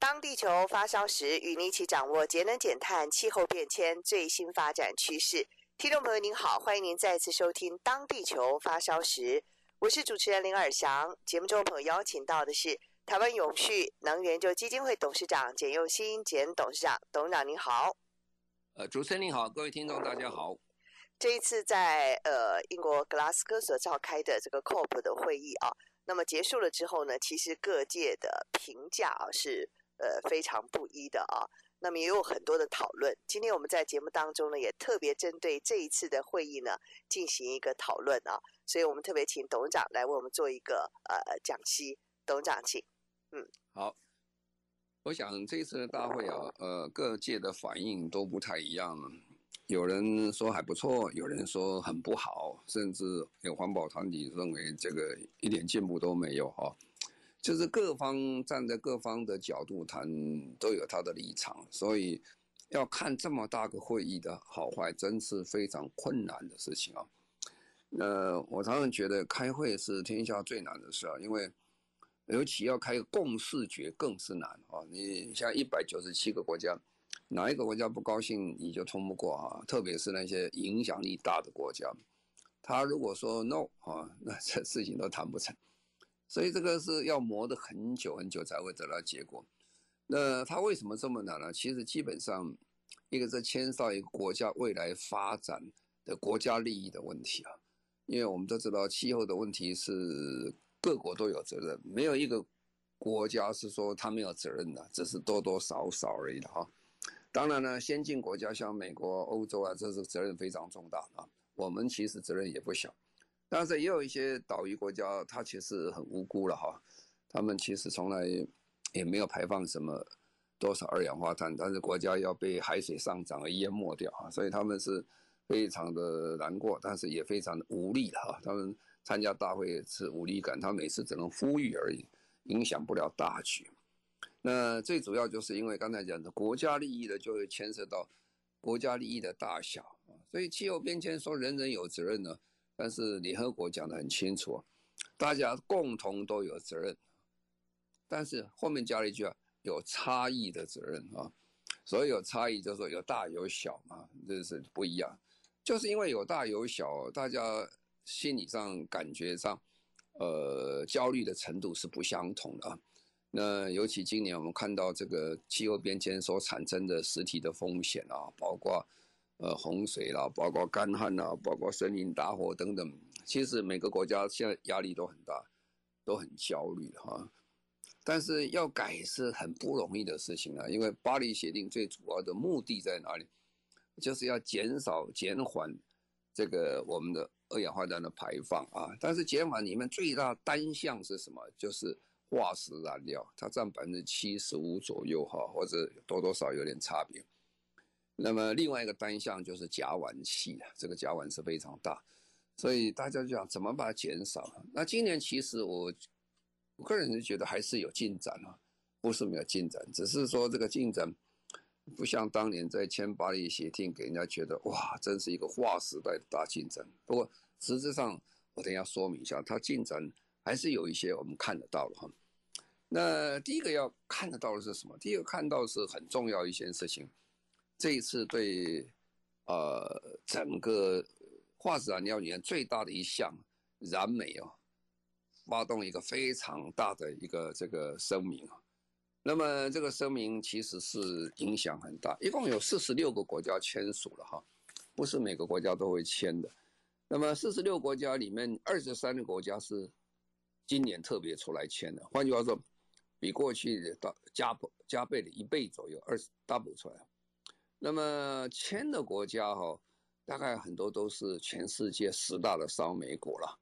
当地球发烧时，与您一起掌握节能减碳、气候变迁最新发展趋势。听众朋友您好，欢迎您再次收听《当地球发烧时》。我是主持人林尔翔，节目中朋友邀请到的是台湾永续能源研究基金会董事长简又新简董事长，董事长您好。呃，主持人您好，各位听众大家好。这一次在呃英国格拉斯哥所召开的这个 COP 的会议啊，那么结束了之后呢，其实各界的评价啊是呃非常不一的啊。那么也有很多的讨论。今天我们在节目当中呢，也特别针对这一次的会议呢进行一个讨论啊。所以我们特别请董事长来为我们做一个呃讲析。董事长，请。嗯，好。我想这一次的大会啊，呃，各界的反应都不太一样。有人说还不错，有人说很不好，甚至有环保团体认为这个一点进步都没有哈。就是各方站在各方的角度谈，都有他的立场，所以要看这么大个会议的好坏，真是非常困难的事情啊。呃，我常常觉得开会是天下最难的事啊，因为尤其要开个共识决更是难啊。你像一百九十七个国家，哪一个国家不高兴你就通不过啊？特别是那些影响力大的国家，他如果说 no 啊，那这事情都谈不成。所以这个是要磨得很久很久才会得到结果。那它为什么这么难呢？其实基本上，一个是牵涉一个国家未来发展的国家利益的问题啊。因为我们都知道，气候的问题是各国都有责任，没有一个国家是说他没有责任的，只是多多少少而已的哈。当然呢，先进国家像美国、欧洲啊，这是责任非常重大啊。我们其实责任也不小。但是也有一些岛屿国家，它其实很无辜了哈，他们其实从来也没有排放什么多少二氧化碳，但是国家要被海水上涨而淹没掉啊，所以他们是非常的难过，但是也非常的无力哈。他们参加大会是无力感，他每次只能呼吁而已，影响不了大局。那最主要就是因为刚才讲的国家利益的，就会牵涉到国家利益的大小啊，所以气候变迁说人人有责任呢。但是联合国讲得很清楚，大家共同都有责任，但是后面加了一句啊，有差异的责任啊，所以有差异就是说有大有小嘛，这是不一样，就是因为有大有小，大家心理上感觉上，呃，焦虑的程度是不相同的啊。那尤其今年我们看到这个气候变迁所产生的实体的风险啊，包括。呃，洪水啦，包括干旱啦，包括森林大火等等，其实每个国家现在压力都很大，都很焦虑哈。但是要改是很不容易的事情啊，因为巴黎协定最主要的目的在哪里？就是要减少、减缓这个我们的二氧化碳的排放啊。但是减缓里面最大单项是什么？就是化石燃料，它占百分之七十五左右哈，或者多多少有点差别。那么另外一个单项就是甲烷气啊，这个甲烷是非常大，所以大家就想怎么把它减少？那今年其实我我个人是觉得还是有进展啊，不是没有进展，只是说这个进展不像当年在签巴黎协定给人家觉得哇，真是一个划时代的大进展。不过实质上我等下说明一下，它进展还是有一些我们看得到的哈。那第一个要看得到的是什么？第一个看到的是很重要一件事情。这一次对，呃，整个化石燃料里面最大的一项燃煤啊，发动一个非常大的一个这个声明啊。那么这个声明其实是影响很大，一共有四十六个国家签署了哈，不是每个国家都会签的。那么四十六国家里面，二十三个国家是今年特别出来签的，换句话说，比过去的加加倍了一倍左右，二十 double 出来。那么签的国家哈，大概很多都是全世界十大的烧煤国了，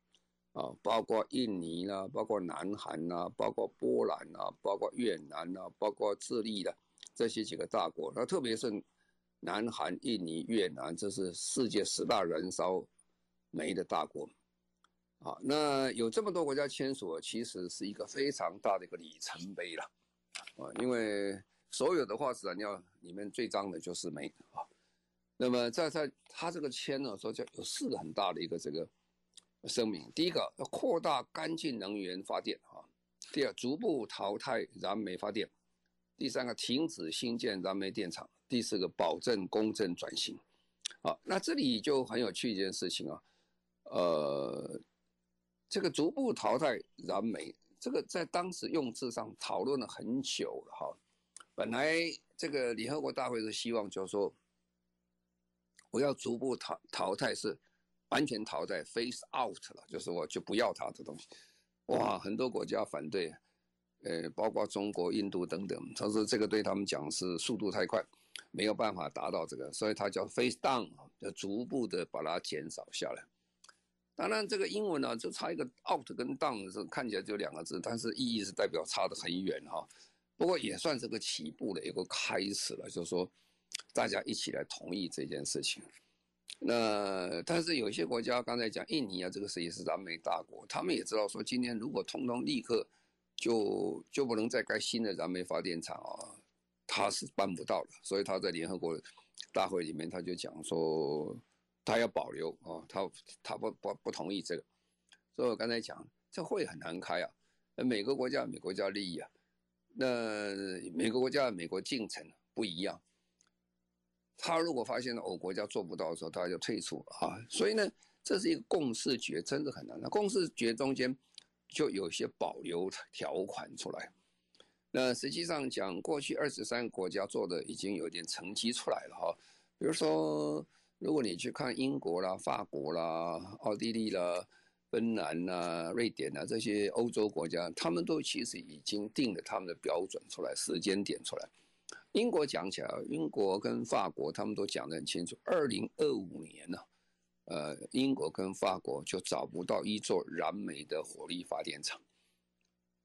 啊，包括印尼啦，包括南韩啦，包括波兰啦，包括越南啦，包括智利的这些几个大国，那特别是南韩、印尼、越南，这是世界十大燃烧煤的大国。啊，那有这么多国家签署，其实是一个非常大的一个里程碑了，啊，因为所有的化石燃料里面最脏的就是煤啊。那么在在他这个签呢，说叫有四个很大的一个这个声明，第一个要扩大干净能源发电啊，第二逐步淘汰燃煤发电，第三个停止新建燃煤电厂，第四个保证公正转型。啊，那这里就很有趣一件事情啊，呃。这个逐步淘汰燃煤，这个在当时用字上讨论了很久了哈。本来这个联合国大会是希望就是说，我要逐步淘淘汰是完全淘汰，face out 了，就是我就不要它的东西。哇，很多国家反对，呃，包括中国、印度等等，他说这个对他们讲是速度太快，没有办法达到这个，所以它叫 face down，要逐步的把它减少下来。当然，这个英文呢，就差一个 out 跟 down 是看起来就两个字，但是意义是代表差得很远哈。不过也算是个起步的一个开始了，就是说大家一起来同意这件事情。那但是有些国家，刚才讲印尼啊，这个是也是燃煤大国，他们也知道说，今天如果通通立刻就就不能再盖新的燃煤发电厂啊，他是办不到的。所以他在联合国大会里面他就讲说。他要保留哦，他他不不不同意这个，所以我刚才讲，这会很难开啊。每个国家每个国家利益啊，那每个国家美国进程不一样。他如果发现我国家做不到的时候，他就退出啊。所以呢，这是一个共识决，真的很难。那共识决中间就有些保留条款出来。那实际上讲，过去二十三个国家做的已经有点成绩出来了哈，比如说。如果你去看英国啦、法国啦、奥地利啦、芬兰呐、瑞典呐这些欧洲国家，他们都其实已经定了他们的标准出来、时间点出来。英国讲起来，英国跟法国他们都讲得很清楚，二零二五年呢，呃，英国跟法国就找不到一座燃煤的火力发电厂。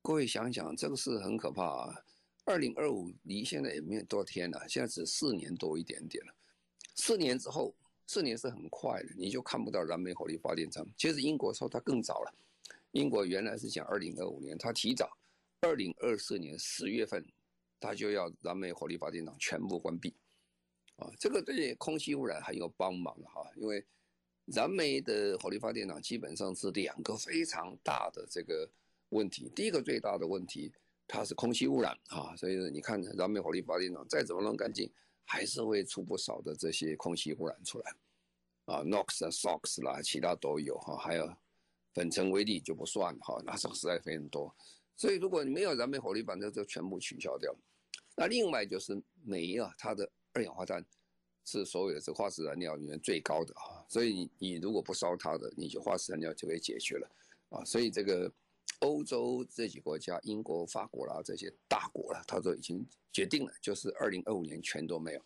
各位想想，这个是很可怕啊！二零二五离现在也没有多少天了，现在只四年多一点点了，四年之后。四年是很快的，你就看不到燃煤火力发电厂。其实英国说它更早了，英国原来是讲二零二五年，它提早，二零二四年十月份，它就要燃煤火力发电厂全部关闭。啊，这个对空气污染很有帮忙的哈，因为燃煤的火力发电厂基本上是两个非常大的这个问题。第一个最大的问题，它是空气污染啊，所以你看燃煤火力发电厂再怎么弄干净。还是会出不少的这些空气污染出来，啊，NOx 啊、SOx 啦，其他都有哈，还有粉尘微粒就不算哈，那是实在非常多。所以如果你没有燃煤火力，把这就全部取消掉。那另外就是煤啊，它的二氧化碳是所有的这化石燃料里面最高的啊，所以你你如果不烧它的，你就化石燃料就可以解决了啊。所以这个欧洲这几国家，英国、法国啦这些大国了，它都已经。决定了，就是二零二五年全都没有。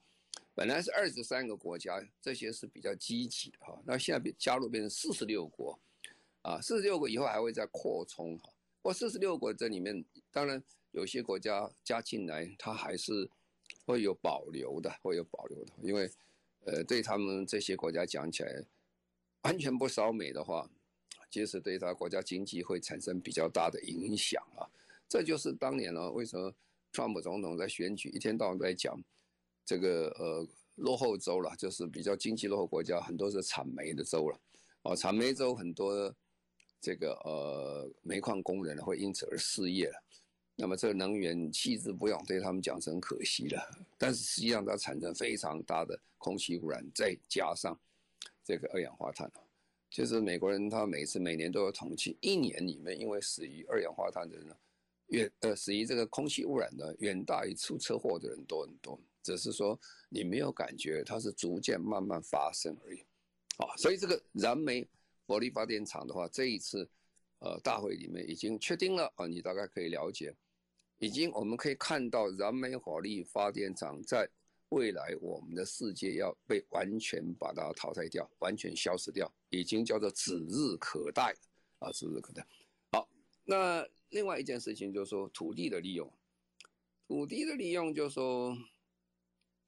本来是二十三个国家，这些是比较积极的哈。那现在加入变成四十六国，啊，四十六国以后还会再扩充哈。不过四十六国这里面，当然有些国家加进来，它还是会有保留的，会有保留的。因为，呃，对他们这些国家讲起来，完全不烧煤的话，其实对他国家经济会产生比较大的影响啊。这就是当年呢，为什么？川普总统在选举一天到晚在讲这个呃落后州了，就是比较经济落后国家，很多是产煤的州了，哦，产煤州很多这个呃煤矿工人会因此而失业了。那么这个能源弃之不用，对他们讲是很可惜的。但是实际上它产生非常大的空气污染，再加上这个二氧化碳，就是美国人他每次每年都有统计，一年里面因为死于二氧化碳的人呢。远呃，死于这个空气污染的远大于出车祸的人多很多，只是说你没有感觉，它是逐渐慢慢发生而已，啊，所以这个燃煤火力发电厂的话，这一次呃大会里面已经确定了啊，你大概可以了解，已经我们可以看到燃煤火力发电厂在未来我们的世界要被完全把它淘汰掉，完全消失掉，已经叫做指日可待啊，指日可待。好，那另外一件事情就是说土地的利用，土地的利用就是说，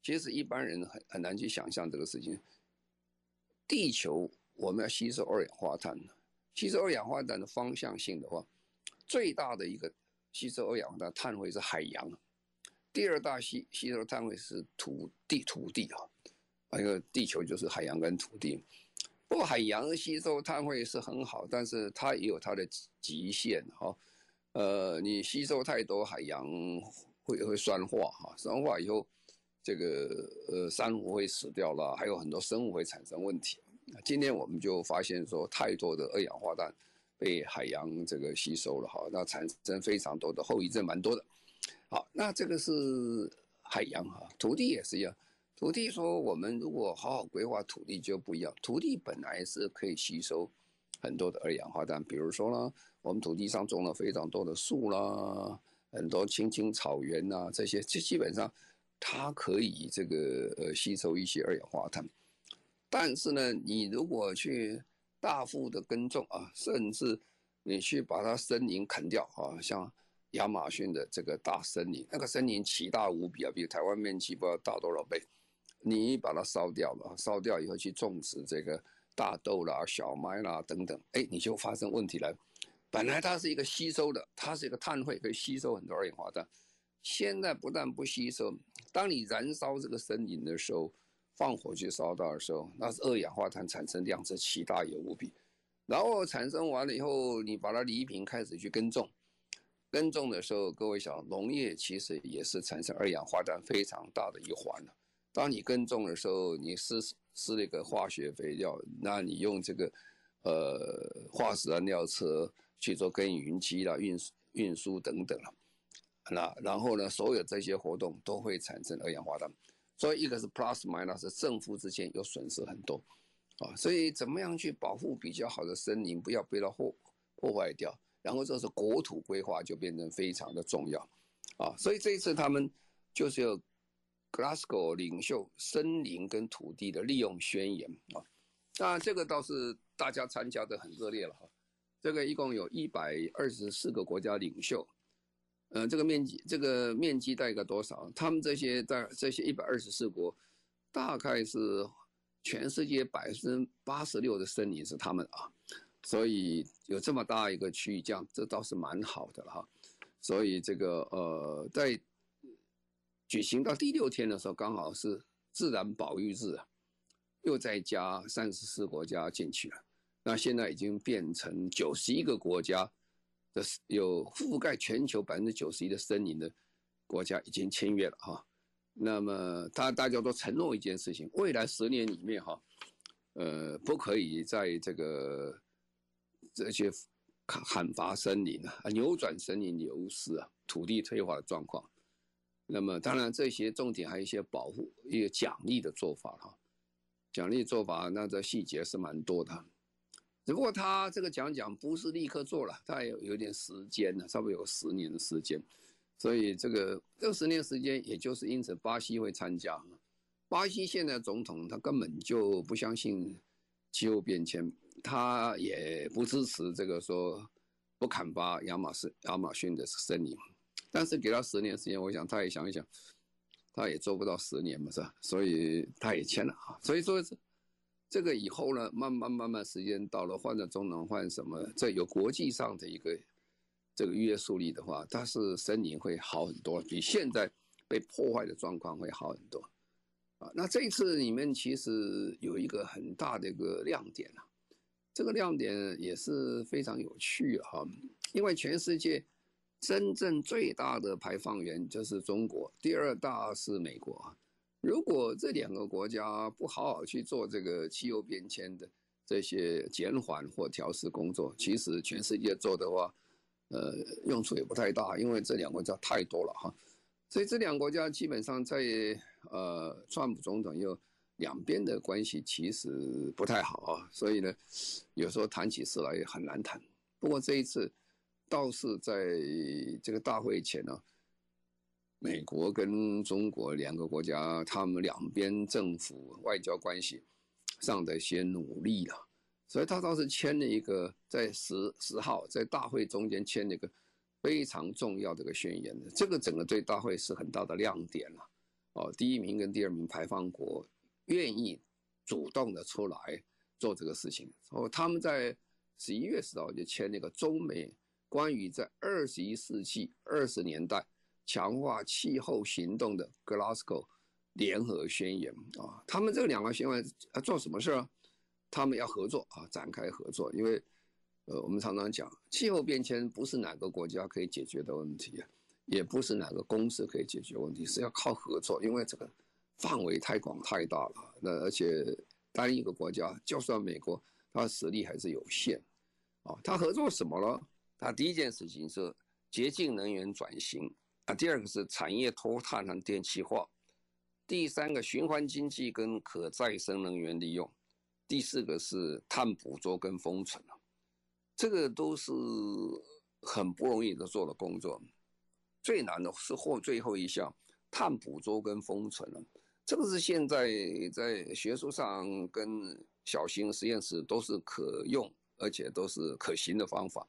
其实一般人很很难去想象这个事情。地球我们要吸收二氧化碳，吸收二氧化碳的方向性的话，最大的一个吸收二氧化碳碳汇是海洋，第二大吸吸收碳汇是土地土地啊，那个地球就是海洋跟土地。不过海洋吸收碳汇是很好，但是它也有它的极限哈。呃，你吸收太多，海洋会会酸化哈，酸化以后，这个呃珊瑚会死掉了，还有很多生物会产生问题。今天我们就发现说，太多的二氧化碳被海洋这个吸收了哈，那产生非常多的后遗症，蛮多的。好，那这个是海洋哈，土地也是一样。土地说，我们如果好好规划土地就不一样。土地本来是可以吸收很多的二氧化碳，比如说呢，我们土地上种了非常多的树啦，很多青青草原呐，这些基基本上它可以这个呃吸收一些二氧化碳。但是呢，你如果去大幅的耕种啊，甚至你去把它森林砍掉啊，像。亚马逊的这个大森林，那个森林奇大无比啊，比台湾面积不知道大多少倍。你把它烧掉了，烧掉以后去种植这个大豆啦、小麦啦等等，哎，你就发生问题了。本来它是一个吸收的，它是一个碳汇，可以吸收很多二氧化碳。现在不但不吸收，当你燃烧这个森林的时候，放火去烧掉的时候，那是二氧化碳产生量是奇大也无比。然后产生完了以后，你把它犁平，开始去耕种。耕种的时候，各位想，农业其实也是产生二氧化碳非常大的一环了。当你耕种的时候，你施施那个化学肥料，那你用这个呃化石燃料车去做耕耘机啦、运运输等等了，那然后呢，所有这些活动都会产生二氧化碳。所以一个是 plus minus，正负之间有损失很多啊。所以怎么样去保护比较好的森林，不要被它破破坏掉？然后这是国土规划就变成非常的重要，啊，所以这一次他们就是有 Glasgow 领袖森林跟土地的利用宣言啊，那这个倒是大家参加的很热烈了哈，这个一共有一百二十四个国家领袖，呃，这个面积这个面积大概多少？他们这些在这些一百二十四国，大概是全世界百分之八十六的森林是他们啊。所以有这么大一个区域，这样这倒是蛮好的了哈。所以这个呃，在举行到第六天的时候，刚好是自然保育日啊，又再加三十四国家进去了。那现在已经变成九十一个国家的有覆盖全球百分之九十一的森林的国家已经签约了哈。那么他大家都承诺一件事情，未来十年里面哈，呃，不可以在这个。这些砍伐森林啊，扭转森林流失啊，土地退化的状况。那么，当然这些重点还有一些保护、一些奖励的做法哈。奖励做法，那这细节是蛮多的。只不过他这个讲讲不是立刻做了，他有有点时间呢，差不多有十年的时间。所以这个这十年时间，也就是因此巴西会参加。巴西现在总统他根本就不相信气候变迁。他也不支持这个说不砍伐亚马逊亚马逊的森林，但是给他十年时间，我想他也想一想，他也做不到十年嘛，是吧？所以他也签了啊。所以说这个以后呢，慢慢慢慢时间到了，换了总统换什么，这有国际上的一个这个约束力的话，它是森林会好很多，比现在被破坏的状况会好很多啊。那这一次里面其实有一个很大的一个亮点啊。这个亮点也是非常有趣哈，因为全世界真正最大的排放源就是中国，第二大是美国。如果这两个国家不好好去做这个气候变迁的这些减缓或调试工作，其实全世界做的话，呃，用处也不太大，因为这两个国家太多了哈。所以这两个国家基本上在呃，川普总统又。两边的关系其实不太好啊，所以呢，有时候谈起事来也很难谈。不过这一次倒是在这个大会前呢、美国跟中国两个国家，他们两边政府外交关系上的一些努力啊，所以他当时签了一个在十十号在大会中间签了一个非常重要的一个宣言，这个整个对大会是很大的亮点了。哦，第一名跟第二名排放国愿意主动的出来做这个事情，哦，他们在十一月十号就签那个中美关于在二十一世纪二十年代强化气候行动的 Glasgow 联合宣言啊，他们这两个宣言要做什么事儿？他们要合作啊，展开合作，因为呃，我们常常讲气候变迁不是哪个国家可以解决的问题。也不是哪个公司可以解决问题，是要靠合作，因为这个范围太广太大了。那而且单一个国家，就算美国，它实力还是有限。啊，他合作什么了？他第一件事情是洁净能源转型啊，第二个是产业脱碳和电气化，第三个循环经济跟可再生能源利用，第四个是碳捕捉跟封存。这个都是很不容易的做的工作。最难的是后最后一项，碳捕捉跟封存了，这个是现在在学术上跟小型实验室都是可用，而且都是可行的方法。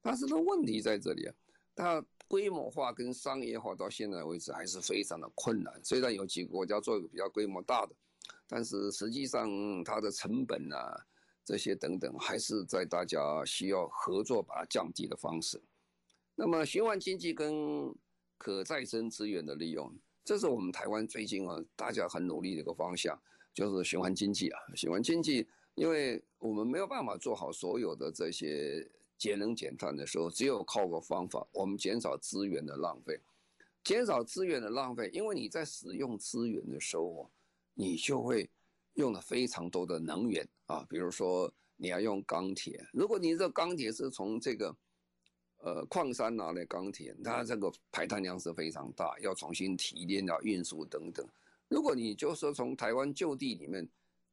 但是呢，问题在这里啊，它规模化跟商业化到现在为止还是非常的困难。虽然有几个国家做一个比较规模大的，但是实际上它的成本啊这些等等，还是在大家需要合作把它降低的方式。那么循环经济跟可再生资源的利用，这是我们台湾最近啊大家很努力的一个方向，就是循环经济啊。循环经济，因为我们没有办法做好所有的这些节能减碳的时候，只有靠个方法，我们减少资源的浪费，减少资源的浪费，因为你在使用资源的时候，你就会用了非常多的能源啊，比如说你要用钢铁，如果你这钢铁是从这个。呃，矿山拿来钢铁，它这个排碳量是非常大，要重新提炼、要运输等等。如果你就说从台湾就地里面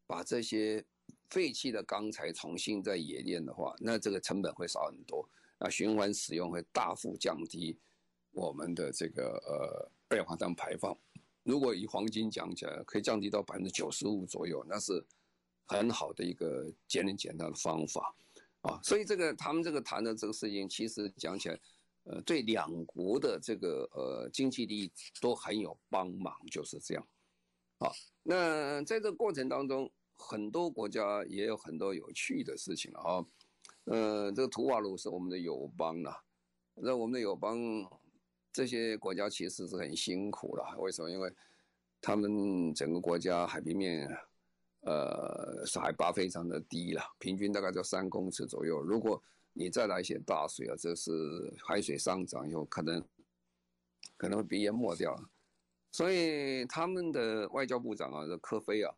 把这些废弃的钢材重新再冶炼的话，那这个成本会少很多，那循环使用会大幅降低我们的这个呃二氧化碳排放。如果以黄金讲起来，可以降低到百分之九十五左右，那是很好的一个节能减碳的方法。啊，所以这个他们这个谈的这个事情，其实讲起来，呃，对两国的这个呃经济利益都很有帮忙，就是这样。好，那在这过程当中，很多国家也有很多有趣的事情啊。呃，这个图瓦卢是我们的友邦呐，那我们的友邦这些国家其实是很辛苦了，为什么？因为他们整个国家海平面。呃，海拔非常的低了，平均大概在三公尺左右。如果你再来一些大水啊，这是海水上涨以后，可能可能会被淹没掉。所以他们的外交部长啊，这科菲啊，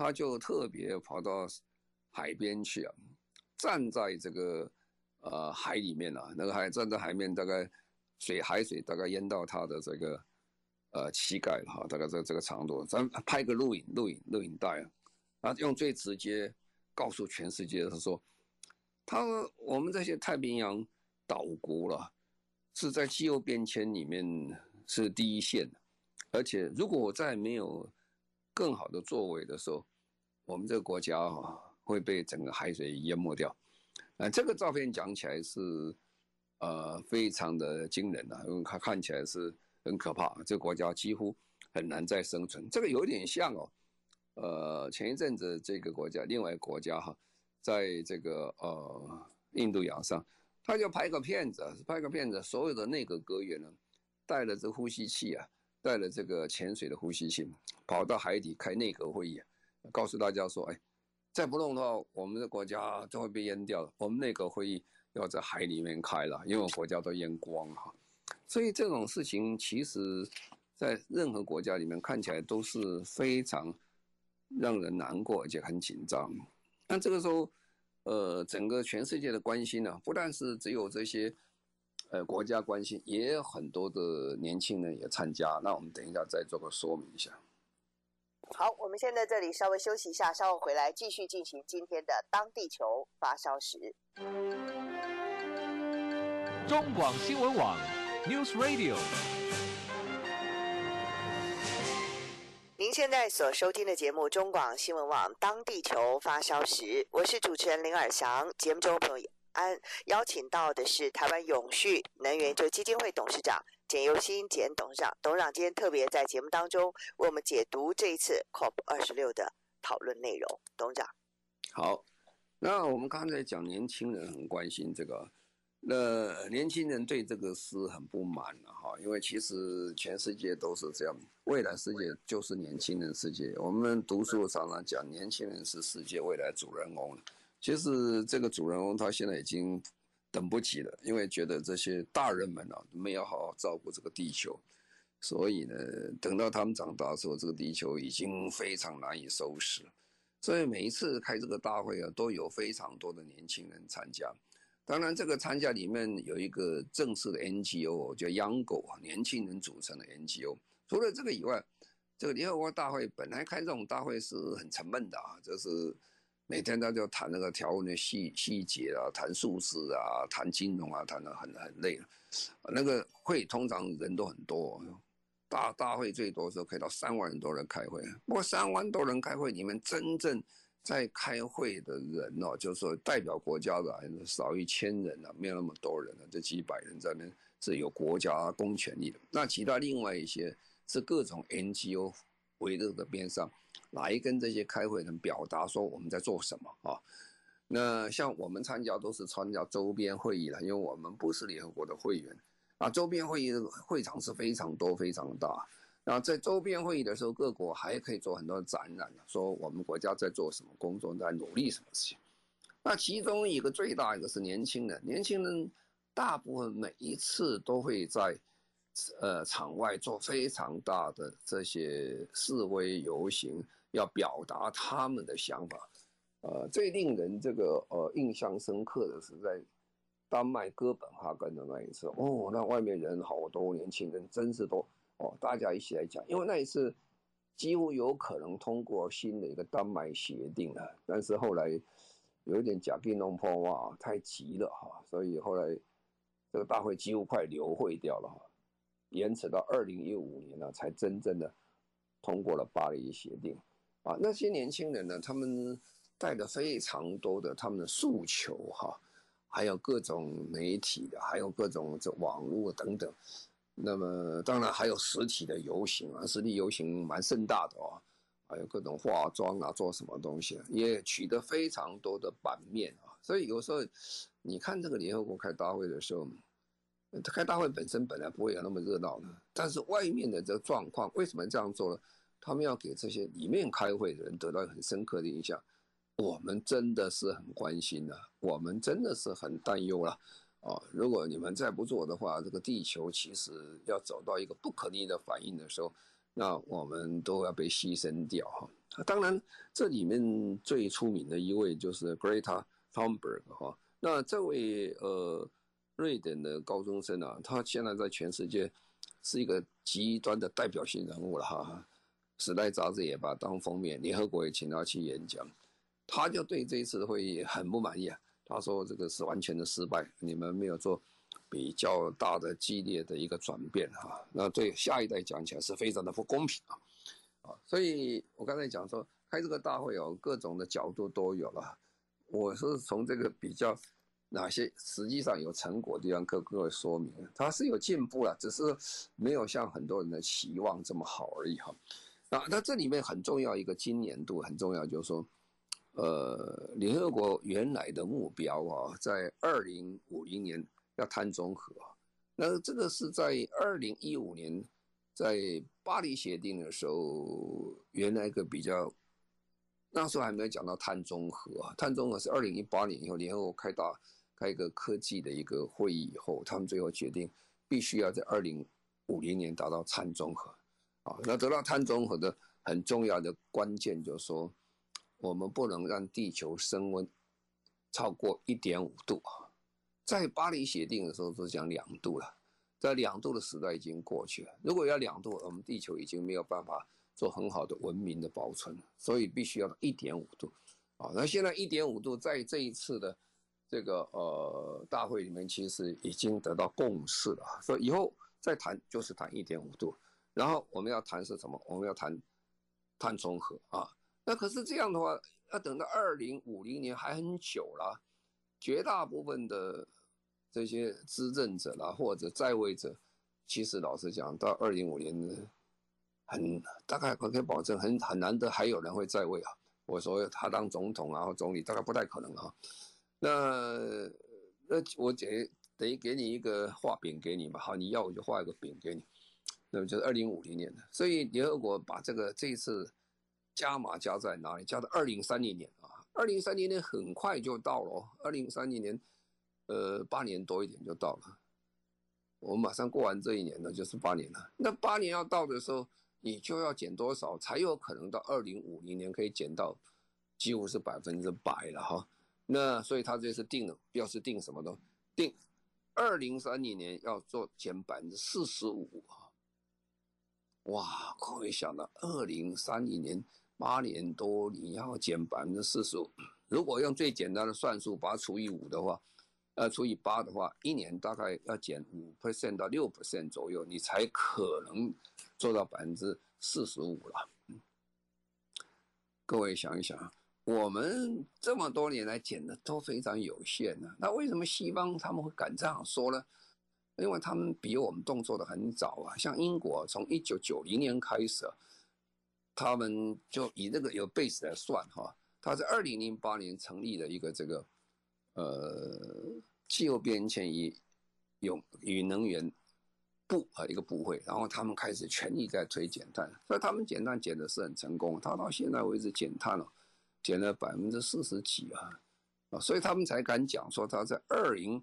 他就特别跑到海边去啊，站在这个呃海里面啊，那个海站在海面，大概水海水大概淹到他的这个呃膝盖哈，大概这这个长度，咱拍个录影录影录影带啊。啊，用最直接告诉全世界他说，他说我们这些太平洋岛国了，是在气候变迁里面是第一线，而且如果我再没有更好的作为的时候，我们这个国家啊会被整个海水淹没掉。啊，这个照片讲起来是呃非常的惊人的，因为它看起来是很可怕，这个国家几乎很难再生存。这个有点像哦。呃，前一阵子这个国家，另外一个国家哈，在这个呃印度洋上，他就拍个片子，拍个片子，所有的内阁阁员呢，带了这呼吸器啊，带了这个潜水的呼吸器，跑到海底开内阁会议，告诉大家说，哎，再不弄的话，我们的国家就会被淹掉了。我们内阁会议要在海里面开了，因为国家都淹光了。所以这种事情，其实在任何国家里面看起来都是非常。让人难过，而且很紧张。那这个时候，呃，整个全世界的关心呢，不但是只有这些，呃，国家关心，也有很多的年轻人也参加。那我们等一下再做个说明一下。好，我们现在这里稍微休息一下，稍后回来继续进行今天的《当地球发烧时》。中广新闻网，News Radio。您现现在所收听的节目中广新闻网，当地球发烧时，我是主持人林尔翔。节目中朋友安邀请到的是台湾永续能源就基金会董事长简尤新简董事长。董事长今天特别在节目当中为我们解读这一次 COP 二十六的讨论内容。董事长，好，那我们刚才讲年轻人很关心这个。那年轻人对这个是很不满的哈，因为其实全世界都是这样，未来世界就是年轻人世界。我们读书常常讲，年轻人是世界未来主人翁。其实这个主人翁他现在已经等不及了，因为觉得这些大人们啊没有好好照顾这个地球，所以呢，等到他们长大的时候，这个地球已经非常难以收拾。所以每一次开这个大会啊，都有非常多的年轻人参加。当然，这个参加里面有一个正式的 NGO，叫 YouNGO 年轻人组成的 NGO。除了这个以外，这个联合国大会本来开这种大会是很沉闷的啊，就是每天他就谈那个条文的细细节啊，谈数字啊，谈金融啊，谈得很很累。那个会通常人都很多，大大会最多时候可以到三万多人开会。不过三万多人开会里面，真正在开会的人哦，就是说代表国家的少一千人啊，没有那么多人啊，这几百人在那是有国家公权力的。那其他另外一些是各种 NGO 围着的边上来跟这些开会人表达说我们在做什么啊。那像我们参加都是参加周边会议了，因为我们不是联合国的会员啊。周边会议的会场是非常多、非常大。那在周边会议的时候，各国还可以做很多展览，说我们国家在做什么工作，在努力什么事情。那其中一个最大一个是年轻人，年轻人大部分每一次都会在呃场外做非常大的这些示威游行，要表达他们的想法。呃，最令人这个呃印象深刻的是在丹麦哥本哈根的那一次，哦，那外面人好多，年轻人真是多。哦，大家一起来讲，因为那一次几乎有可能通过新的一个丹麦协定了，但是后来有一点假定弄破哇，太急了哈，所以后来这个大会几乎快流会掉了哈，延迟到二零一五年了才真正的通过了巴黎协定啊。那些年轻人呢，他们带着非常多的他们的诉求哈，还有各种媒体的，还有各种这网络等等。那么当然还有实体的游行啊，实体游行蛮盛大的哦，还有各种化妆啊，做什么东西啊也取得非常多的版面啊。所以有时候你看这个联合国开大会的时候，开大会本身本来不会有那么热闹的，但是外面的这个状况为什么这样做呢？他们要给这些里面开会的人得到很深刻的印象，我们真的是很关心的，我们真的是很担忧了。哦，如果你们再不做的话，这个地球其实要走到一个不可逆的反应的时候，那我们都要被牺牲掉哈。当然，这里面最出名的一位就是 Greta Thunberg 哈。那这位呃瑞典的高中生啊，他现在在全世界是一个极端的代表性人物了哈。时代杂志也把当封面，联合国也请他去演讲，他就对这一次的会议很不满意啊。他说：“这个是完全的失败，你们没有做比较大的、激烈的一个转变哈。那对下一代讲起来是非常的不公平啊！啊，所以我刚才讲说，开这个大会有各种的角度都有了。我是从这个比较哪些实际上有成果的地方跟各位说明，它是有进步了，只是没有像很多人的期望这么好而已哈。啊那这里面很重要一个今年度很重要，就是说。”呃，联合国原来的目标啊，在二零五零年要碳中和，那这个是在二零一五年在巴黎协定的时候，原来一个比较，那时候还没有讲到碳中和，碳中和是二零一八年以后联合国开大开一个科技的一个会议以后，他们最后决定必须要在二零五零年达到碳中和啊，那得到碳中和的很重要的关键就是说。我们不能让地球升温超过一点五度啊！在巴黎协定的时候都讲两度了，在两度的时代已经过去了。如果要两度，我们地球已经没有办法做很好的文明的保存，所以必须要到一点五度啊！那现在一点五度在这一次的这个呃大会里面，其实已经得到共识了，所以以后再谈就是谈一点五度。然后我们要谈是什么？我们要谈。碳中和啊。那可是这样的话，要等到二零五零年还很久了。绝大部分的这些执政者啦，或者在位者，其实老实讲，到二零五零年，很大概可以保证很很难得还有人会在位啊。我说他当总统啊或总理，大概不太可能啊。那那我给等于给你一个画饼给你嘛，好，你要我就画一个饼给你。那么就是二零五零年的，所以联合国把这个这一次加码加在哪里？加到二零三零年啊。二零三零年很快就到了，二零三零年，呃，八年多一点就到了。我们马上过完这一年呢，就是八年了。那八年要到的时候，你就要减多少，才有可能到二零五零年可以减到几乎是百分之百了哈。那所以他这次定了，要是定什么呢？定二零三零年要做减百分之四十五啊！哇，各位想到二零三零年。八年多，你要减百分之四十五。如果用最简单的算术，把它除以五的话，呃，除以八的话，一年大概要减五 percent 到六 percent 左右，你才可能做到百分之四十五了。各位想一想，我们这么多年来减的都非常有限呢，那为什么西方他们会敢这样说呢？因为他们比我们动作的很早啊，像英国从一九九零年开始。他们就以这个有 base 来算哈，他在二零零八年成立了一个这个呃气候变迁与永与能源部啊一个部会，然后他们开始全力在推减碳，所以他们减碳减的是很成功，他到现在为止减碳了，减了百分之四十几啊啊，所以他们才敢讲说他在二零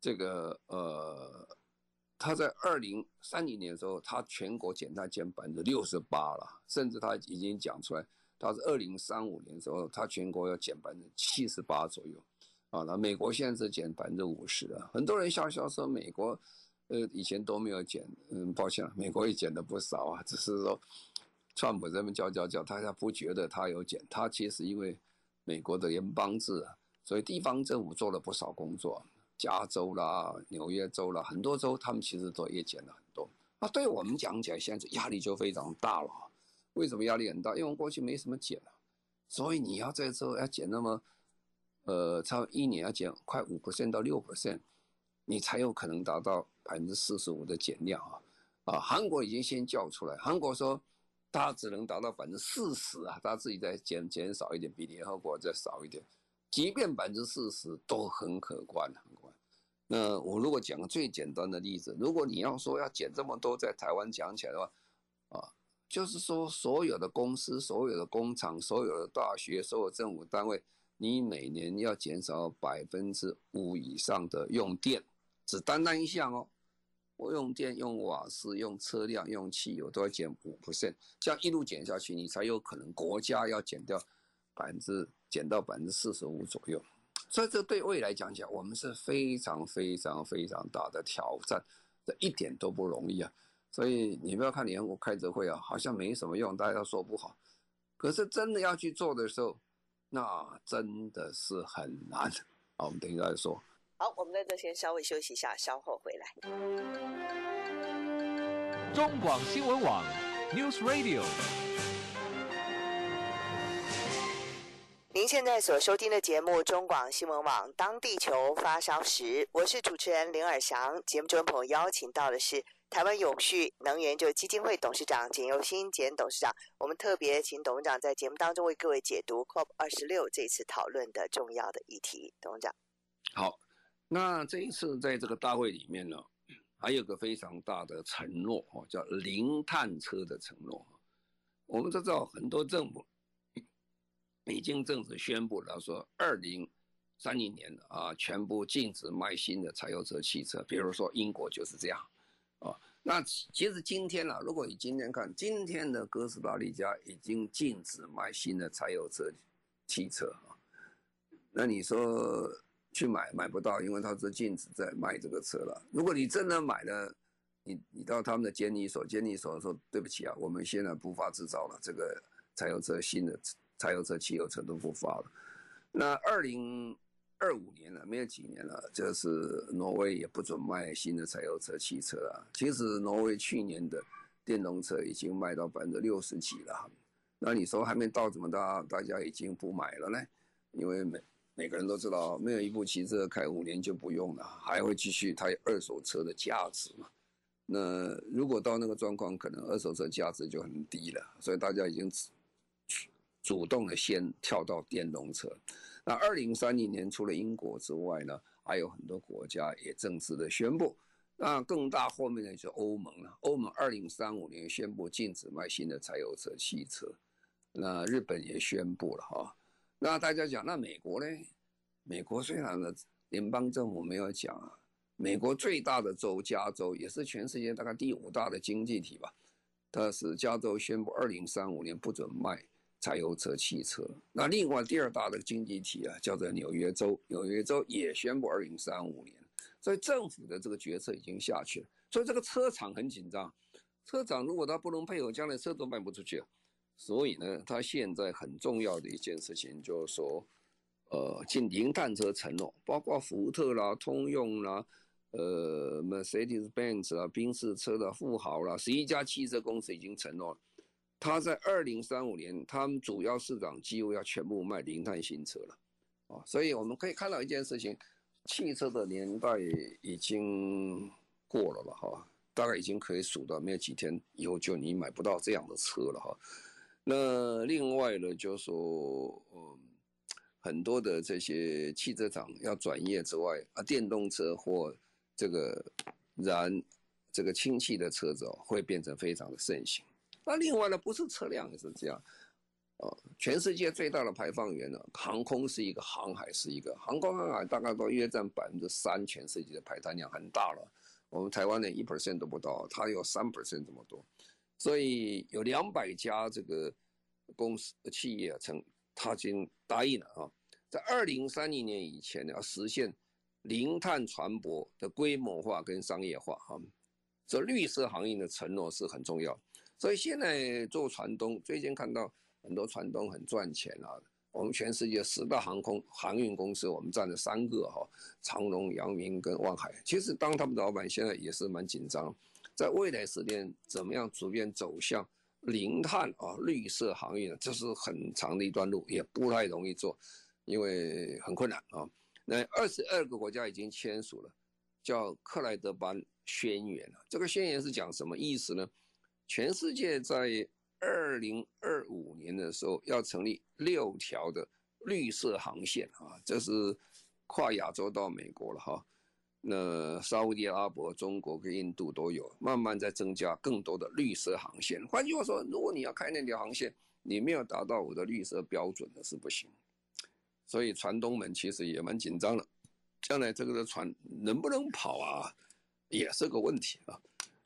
这个呃。他在二零三零年的时候，他全国减碳减百分之六十八了，甚至他已经讲出来，他是二零三五年的时候，他全国要减百分之七十八左右，啊，那美国现在是减百分之五十了。很多人笑笑说美国，呃，以前都没有减，嗯，抱歉，美国也减的不少啊，只是说，川普这边叫叫叫，大家不觉得他有减，他其实因为美国的联邦制啊，所以地方政府做了不少工作。加州啦、纽约州啦，很多州他们其实都也减了很多。那对我们讲起来，现在压力就非常大了。为什么压力很大？因为过去没什么减了，所以你要在这要减那么，呃，差不多一年要减快五 percent 到六 percent，你才有可能达到百分之四十五的减量啊！啊，韩国已经先叫出来，韩国说他只能达到百分之四十啊，他自己再减减少一点，比联合国再少一点，即便百分之四十都很可观。那我如果讲个最简单的例子，如果你要说要减这么多，在台湾讲起来的话，啊，就是说所有的公司、所有的工厂、所有的大学、所有政府单位，你每年要减少百分之五以上的用电，只单单一项哦，我用电、用瓦斯、用车辆、用汽油都要减五 percent，这样一路减下去，你才有可能国家要减掉百分之减到百分之四十五左右。所以这对未来讲起来，我们是非常非常非常大的挑战，这一点都不容易啊！所以你不要看联合国开这会啊，好像没什么用，大家说不好。可是真的要去做的时候，那真的是很难。好，我们等一下再说。好，我们在这先稍微休息一下，稍后回来。中广新闻网，News Radio。现在所收听的节目《中广新闻网》，当地球发烧时，我是主持人林尔祥。节目中朋友邀请到的是台湾永续能源就基金会董事长简又新简董事长。我们特别请董事长在节目当中为各位解读 COP 二十六这次讨论的重要的议题。董事长，好，那这一次在这个大会里面呢，还有个非常大的承诺哦，叫零碳车的承诺。我们都知道很多政府。已经正式宣布了，说二零三零年啊，全部禁止卖新的柴油车汽车。比如说英国就是这样，啊，那其实今天啊，如果你今天看今天的哥斯达黎加已经禁止卖新的柴油车汽车啊，那你说去买买不到，因为它是禁止在卖这个车了。如果你真的买了，你你到他们的监理所，监理所说对不起啊，我们现在不发执照了，这个柴油车新的。柴油车、汽油车都不发了。那二零二五年了，没有几年了，就是挪威也不准卖新的柴油车、汽车啊。其实挪威去年的电动车已经卖到百分之六十几了。那你说还没到怎么大大家已经不买了呢？因为每每个人都知道，没有一部汽车开五年就不用了，还会继续它有二手车的价值嘛。那如果到那个状况，可能二手车价值就很低了，所以大家已经主动的先跳到电动车。那二零三零年除了英国之外呢，还有很多国家也正式的宣布。那更大后面呢，就是欧盟了。欧盟二零三五年宣布禁止卖新的柴油车汽车。那日本也宣布了哈。那大家讲，那美国呢？美国虽然呢，联邦政府没有讲啊。美国最大的州加州也是全世界大概第五大的经济体吧。它是加州宣布二零三五年不准卖柴油车汽车。那另外第二大的经济体啊，叫做纽约州，纽约州也宣布二零三五年。所以政府的这个决策已经下去了。所以这个车厂很紧张，车厂如果他不能配合，将来车都卖不出去。所以呢，他现在很重要的一件事情就是说，呃，进零碳车承诺，包括福特啦、通用啦。呃，Mercedes-Benz 啊，宾士车的富豪啦，十一家汽车公司已经承诺了，他在二零三五年，他们主要市场几乎要全部卖零碳新车了，啊，所以我们可以看到一件事情，汽车的年代已经过了了哈，大概已经可以数到没有几天以后就你买不到这样的车了哈。那另外呢，就是说，嗯，很多的这些汽车厂要转业之外啊，电动车或这个燃这个氢气的车子哦，会变成非常的盛行。那另外呢，不是车辆是这样，哦，全世界最大的排放源呢，航空是一个，航海是一个，航空航海大概都约占百分之三，全世界的排碳量很大了。我们台湾连一 percent 都不到，它有三 percent 这么多，所以有两百家这个公司企业曾他已经答应了啊，在二零三零年以前呢，要实现。零碳船舶的规模化跟商业化，哈，这绿色行业的承诺是很重要。所以现在做船东，最近看到很多船东很赚钱啊。我们全世界十大航空航运公司，我们占了三个哈，长荣、阳明跟万海。其实当他们的老板现在也是蛮紧张，在未来十年怎么样逐渐走向零碳啊，绿色航运呢，这是很长的一段路，也不太容易做，因为很困难啊。那二十二个国家已经签署了，叫克莱德班宣言了。这个宣言是讲什么意思呢？全世界在二零二五年的时候要成立六条的绿色航线啊，这是跨亚洲到美国了哈。那沙乌地阿拉伯、中国跟印度都有，慢慢在增加更多的绿色航线。换句话说，如果你要开那条航线，你没有达到我的绿色标准的是不行。所以船东们其实也蛮紧张的，将来这个的船能不能跑啊，也是个问题啊。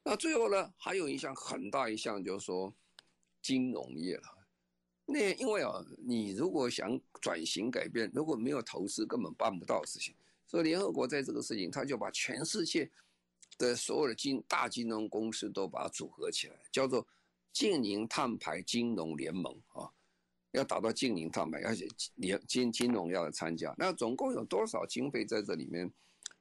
那最后呢，还有一项很大一项就是说金融业了。那因为啊，你如果想转型改变，如果没有投资，根本办不到事情。所以联合国在这个事情，他就把全世界的所有的金大金融公司都把它组合起来，叫做净零碳排金融联盟啊。要达到净零碳排，而且连金金融要参加，那总共有多少经费在这里面？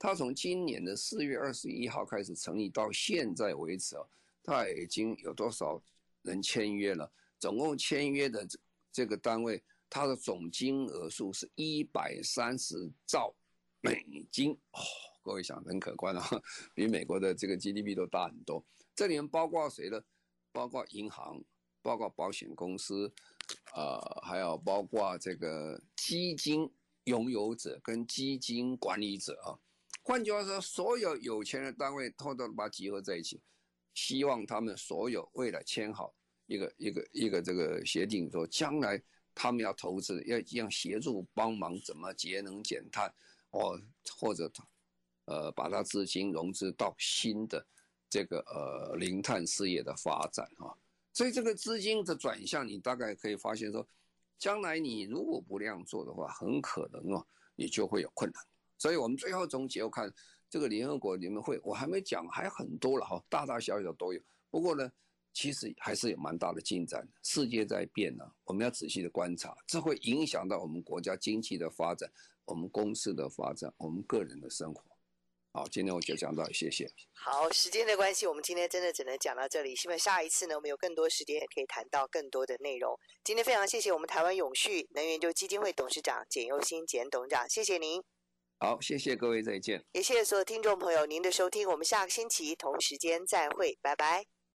他从今年的四月二十一号开始成立，到现在为止啊，他已经有多少人签约了？总共签约的这这个单位，它的总金额数是一百三十兆美金哦，各位想很可观啊，比美国的这个 GDP 都大很多。这里面包括谁呢？包括银行，包括保险公司。呃，还有包括这个基金拥有者跟基金管理者啊，换句话说，所有有钱的单位偷偷把集合在一起，希望他们所有未来签好一个一个一个这个协定，说将来他们要投资，要要协助帮忙怎么节能减碳，哦，或者呃把它资金融资到新的这个呃零碳事业的发展啊。所以这个资金的转向，你大概可以发现说，将来你如果不这样做的话，很可能哦，你就会有困难。所以我们最后总结，我看这个联合国里面会，我还没讲，还很多了哈，大大小小都有。不过呢，其实还是有蛮大的进展，世界在变呢、啊，我们要仔细的观察，这会影响到我们国家经济的发展，我们公司的发展，我们个人的生活。好，今天我就讲到，谢谢。好，时间的关系，我们今天真的只能讲到这里。希望下一次呢，我们有更多时间可以谈到更多的内容。今天非常谢谢我们台湾永续能源研究基金会董事长简又新简董事长，谢谢您。好谢谢各位再见。也谢谢所有听众朋友您的收听我们下个星期同时间再会拜拜。